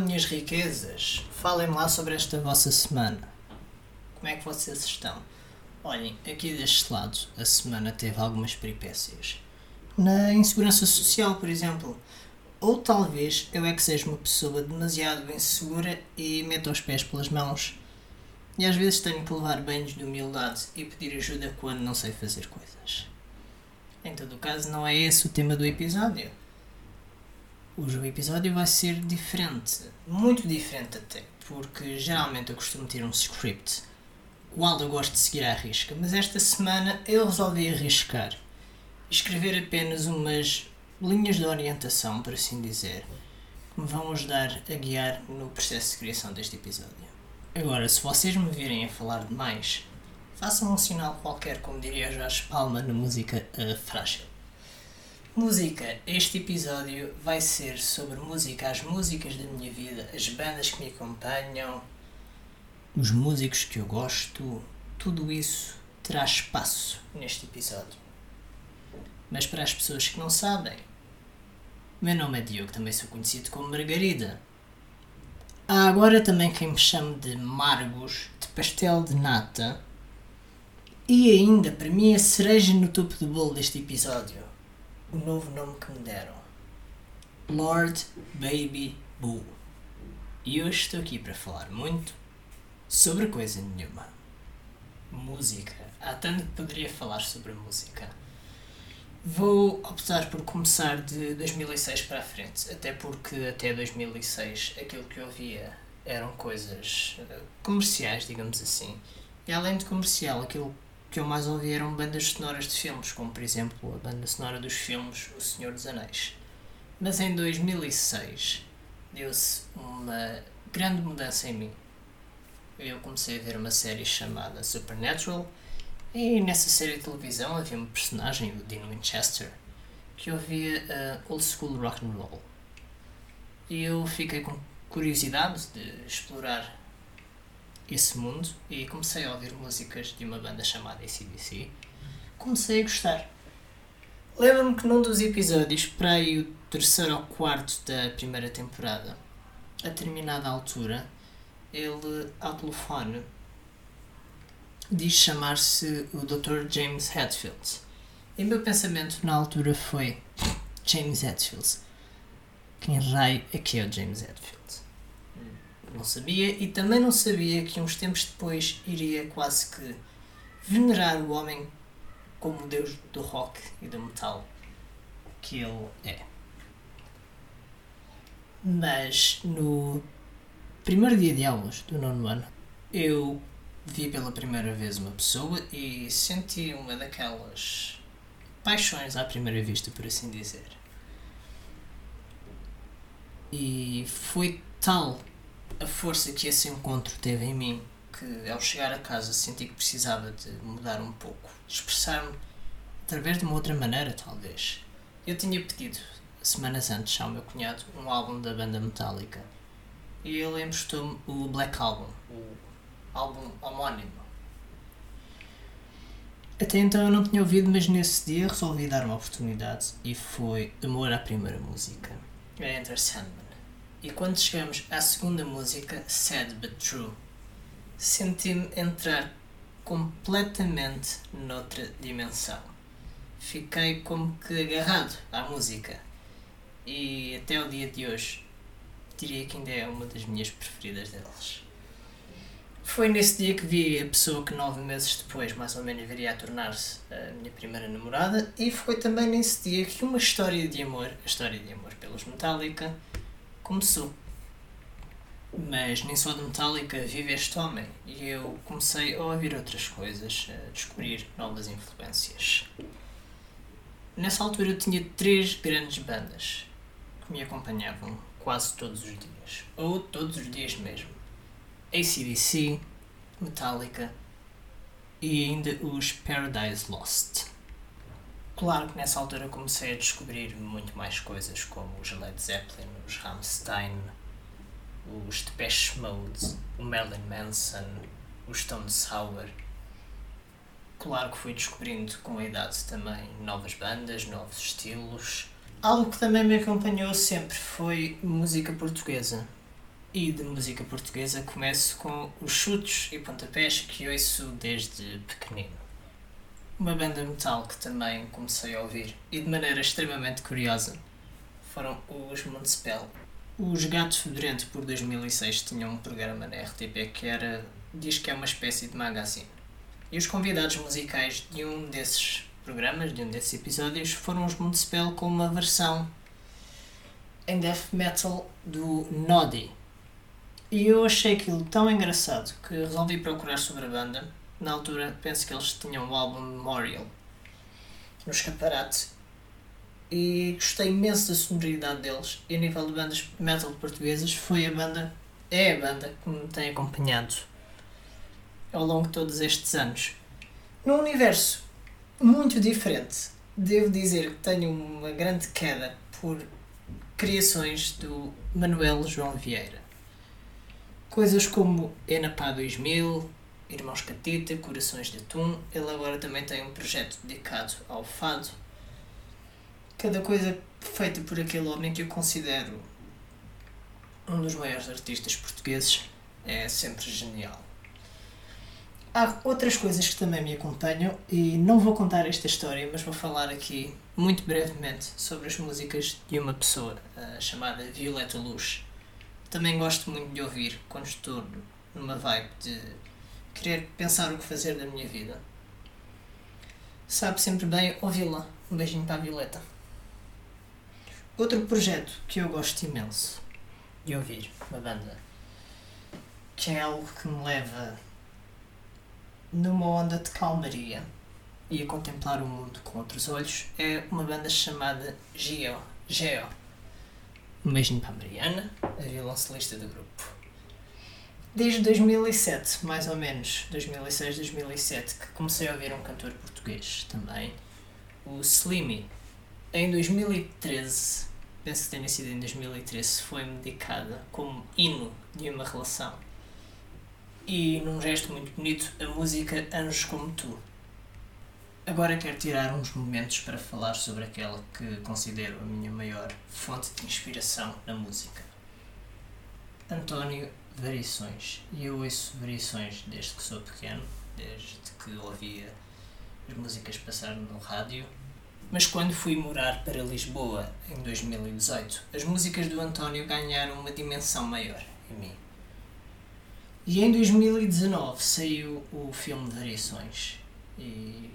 Minhas riquezas! Falem-me lá sobre esta vossa semana. Como é que vocês estão? Olhem, aqui deste lado, a semana teve algumas peripécias. Na insegurança social, por exemplo. Ou talvez eu é que seja uma pessoa demasiado insegura e meto os pés pelas mãos. E às vezes tenho que levar banhos de humildade e pedir ajuda quando não sei fazer coisas. Em todo o caso, não é esse o tema do episódio. Hoje o episódio vai ser diferente, muito diferente até, porque geralmente eu costumo ter um script, qual eu gosto de seguir à risca, mas esta semana eu resolvi arriscar escrever apenas umas linhas de orientação, por assim dizer, que me vão ajudar a guiar no processo de criação deste episódio. Agora, se vocês me virem a falar demais, façam um sinal qualquer, como diria Jorge Palma na música uh, Frágil. Música. Este episódio vai ser sobre música, as músicas da minha vida, as bandas que me acompanham, os músicos que eu gosto, tudo isso terá espaço neste episódio. Mas para as pessoas que não sabem, meu nome é Diogo, também sou conhecido como Margarida. Há agora também quem me chame de Margos, de pastel de nata. E ainda, para mim, a cereja no topo do bolo deste episódio o novo nome que me deram: Lord Baby Boo. E hoje estou aqui para falar muito sobre coisa nenhuma. Música. Há tanto que poderia falar sobre música. Vou optar por começar de 2006 para a frente, até porque até 2006 aquilo que eu ouvia eram coisas eh, comerciais, digamos assim. E além de comercial, aquilo que eu mais ouvi eram bandas sonoras de filmes, como por exemplo a banda sonora dos filmes O Senhor dos Anéis. Mas em 2006 deu-se uma grande mudança em mim. Eu comecei a ver uma série chamada Supernatural e nessa série de televisão havia um personagem, o Dean Winchester, que ouvia uh, old school rock and roll. E eu fiquei com curiosidade de explorar esse mundo e comecei a ouvir músicas de uma banda chamada ACDC. Comecei a gostar. Lembro-me que num dos episódios, para aí o terceiro ou quarto da primeira temporada, a determinada altura, ele, ao telefone, diz chamar-se o Dr. James Hetfield. E o meu pensamento na altura foi: James Hetfield. Quem raio é que é o James Hetfield? Não sabia e também não sabia que uns tempos depois iria quase que venerar o homem como o deus do rock e do metal que ele é. Mas no primeiro dia de aulas do nono ano eu vi pela primeira vez uma pessoa e senti uma daquelas paixões à primeira vista, por assim dizer. E foi tal a força que esse encontro teve em mim, que ao chegar a casa senti que precisava de mudar um pouco, de expressar-me através de uma outra maneira, talvez. Eu tinha pedido, semanas antes, ao meu cunhado, um álbum da banda Metallica. E ele emprestou-me o Black Album, o álbum homónimo. Até então eu não tinha ouvido, mas nesse dia resolvi dar uma oportunidade e foi Amor à Primeira Música. É Enter Sandman. E quando chegamos à segunda música, Sad But True, senti-me entrar completamente noutra dimensão. Fiquei como que agarrado à música. E até o dia de hoje, diria que ainda é uma das minhas preferidas deles. Foi nesse dia que vi a pessoa que nove meses depois, mais ou menos, viria a tornar-se a minha primeira namorada, e foi também nesse dia que uma história de amor, a história de amor pelos Metallica, começou. Mas nem só de Metallica vive este homem e eu comecei a ouvir outras coisas, a descobrir novas influências. Nessa altura eu tinha três grandes bandas que me acompanhavam quase todos os dias, ou todos os dias mesmo. ACDC, Metallica e ainda os Paradise Lost. Claro que nessa altura comecei a descobrir muito mais coisas, como os Led Zeppelin, os Rammstein, os Depeche Mode, o Marilyn Manson, os Stone Sour. Claro que fui descobrindo com a idade também novas bandas, novos estilos, Algo que também me acompanhou sempre foi música portuguesa. E de música portuguesa começo com os chutes e pontapés que ouço desde pequenino. Uma banda metal que também comecei a ouvir e de maneira extremamente curiosa foram os Municipal. Os Gatos Fedorento por 2006 tinham um programa na RTP que era diz que é uma espécie de magazine. E os convidados musicais de um desses programas, de um desses episódios, foram os Municipal com uma versão em death metal do Noddy. E eu achei aquilo tão engraçado que resolvi procurar sobre a banda. Na altura, penso que eles tinham o álbum Memorial no escaparate e gostei imenso da sonoridade deles. E a nível de bandas metal portuguesas, foi a banda, é a banda que me tem acompanhado ao longo de todos estes anos. Num universo muito diferente, devo dizer que tenho uma grande queda por criações do Manuel João Vieira. Coisas como Enapá 2000, Irmãos Catita, Corações de Atum. Ele agora também tem um projeto dedicado ao fado. Cada coisa feita por aquele homem que eu considero um dos maiores artistas portugueses é sempre genial. Há outras coisas que também me acompanham e não vou contar esta história, mas vou falar aqui muito brevemente sobre as músicas de uma pessoa uh, chamada Violeta Luz. Também gosto muito de ouvir quando estou numa vibe de querer pensar o que fazer da minha vida. Sabe sempre bem ouvi-la. Um beijinho para a Violeta. Outro projeto que eu gosto imenso de ouvir, uma banda, que é algo que me leva numa onda de calmaria e a contemplar o mundo com outros olhos, é uma banda chamada Geo. Geo. Um beijinho para a Mariana, a violoncelista do grupo. Desde 2007, mais ou menos, 2006, 2007, que comecei a ouvir um cantor português também, o Slimy. Em 2013, penso que tenha sido em 2013, foi-me dedicada como hino de uma relação e, num gesto muito bonito, a música Anjos Como Tu. Agora quero tirar uns momentos para falar sobre aquela que considero a minha maior fonte de inspiração na música. António Variações. E eu ouço variações desde que sou pequeno, desde que ouvia as músicas passar no rádio. Mas quando fui morar para Lisboa em 2018, as músicas do António ganharam uma dimensão maior em mim. E em 2019 saiu o filme Variações. E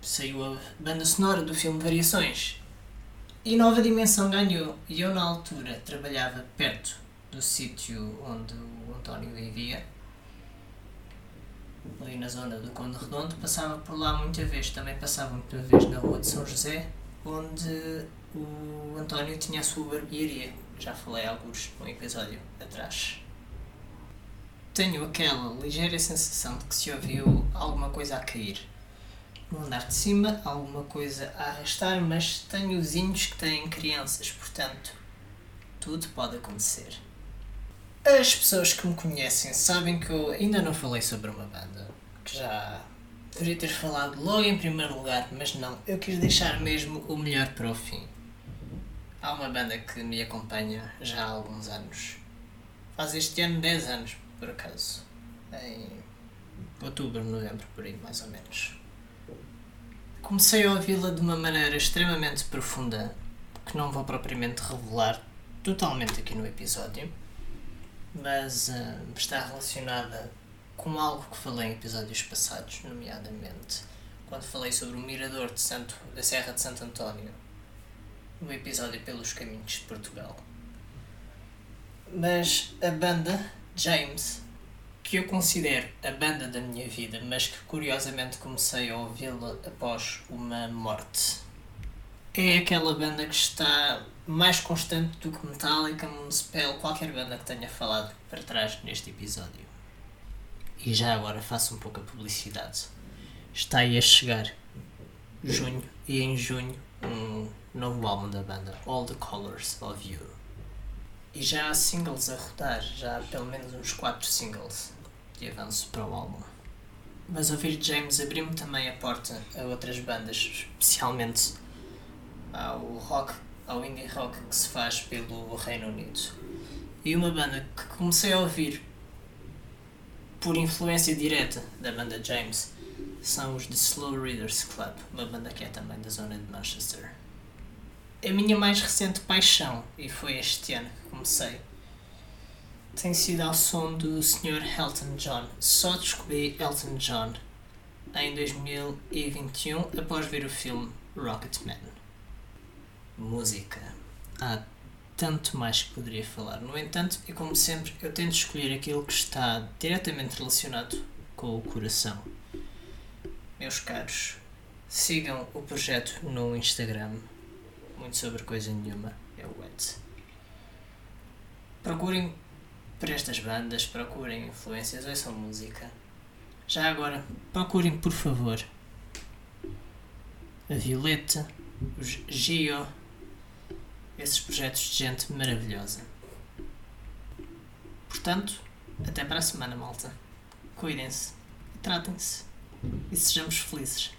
saiu a banda sonora do filme Variações. E Nova Dimensão ganhou. E eu, na altura, trabalhava perto do sítio onde o António vivia. Ali na zona do Conde Redondo. Passava por lá muita vez. Também passava muita vez na Rua de São José, onde o António tinha a sua barbearia. Já falei alguns num episódio atrás tenho aquela ligeira sensação de que se ouviu alguma coisa a cair. No andar de cima, alguma coisa a arrastar, mas tenho vizinhos que têm crianças, portanto, tudo pode acontecer. As pessoas que me conhecem sabem que eu ainda não falei sobre uma banda, que já deveria ter falado logo em primeiro lugar, mas não, eu quis deixar mesmo o melhor para o fim. Há uma banda que me acompanha já há alguns anos. Faz este ano 10 anos, por acaso. Em outubro, novembro, por aí, mais ou menos. Comecei a ouvi-la de uma maneira extremamente profunda, que não vou propriamente revelar totalmente aqui no episódio, mas uh, está relacionada com algo que falei em episódios passados, nomeadamente quando falei sobre o mirador de Santo, da Serra de Santo António, no episódio Pelos Caminhos de Portugal. Mas a banda James, que eu considero a banda da minha vida, mas que curiosamente comecei a ouvi-la após uma morte. É aquela banda que está mais constante do que Metallica, Municipal, qualquer banda que tenha falado para trás neste episódio. E já agora faço um pouco a publicidade. Está aí a chegar junho e em junho um novo álbum da banda, All the Colors of You. E já há singles a rodar, já há pelo menos uns 4 singles de avanço para o álbum. Mas ouvir James abriu-me também a porta a outras bandas, especialmente ao rock ao indie rock que se faz pelo Reino Unido. E uma banda que comecei a ouvir por influência direta da banda James são os The Slow Readers Club, uma banda que é também da zona de Manchester. A minha mais recente paixão, e foi este ano que comecei, tem sido ao som do Sr. Elton John. Só descobri Elton John em 2021 após ver o filme Rocketman. Música. Há tanto mais que poderia falar. No entanto, e como sempre, eu tento escolher aquilo que está diretamente relacionado com o coração. Meus caros, sigam o projeto no Instagram. Muito sobre coisa nenhuma. É o Ed. Procurem por estas bandas, procurem influências, ouçam música. Já agora, procurem por favor a Violeta, os Gio, esses projetos de gente maravilhosa. Portanto, até para a semana, malta. Cuidem-se, tratem-se e sejamos felizes.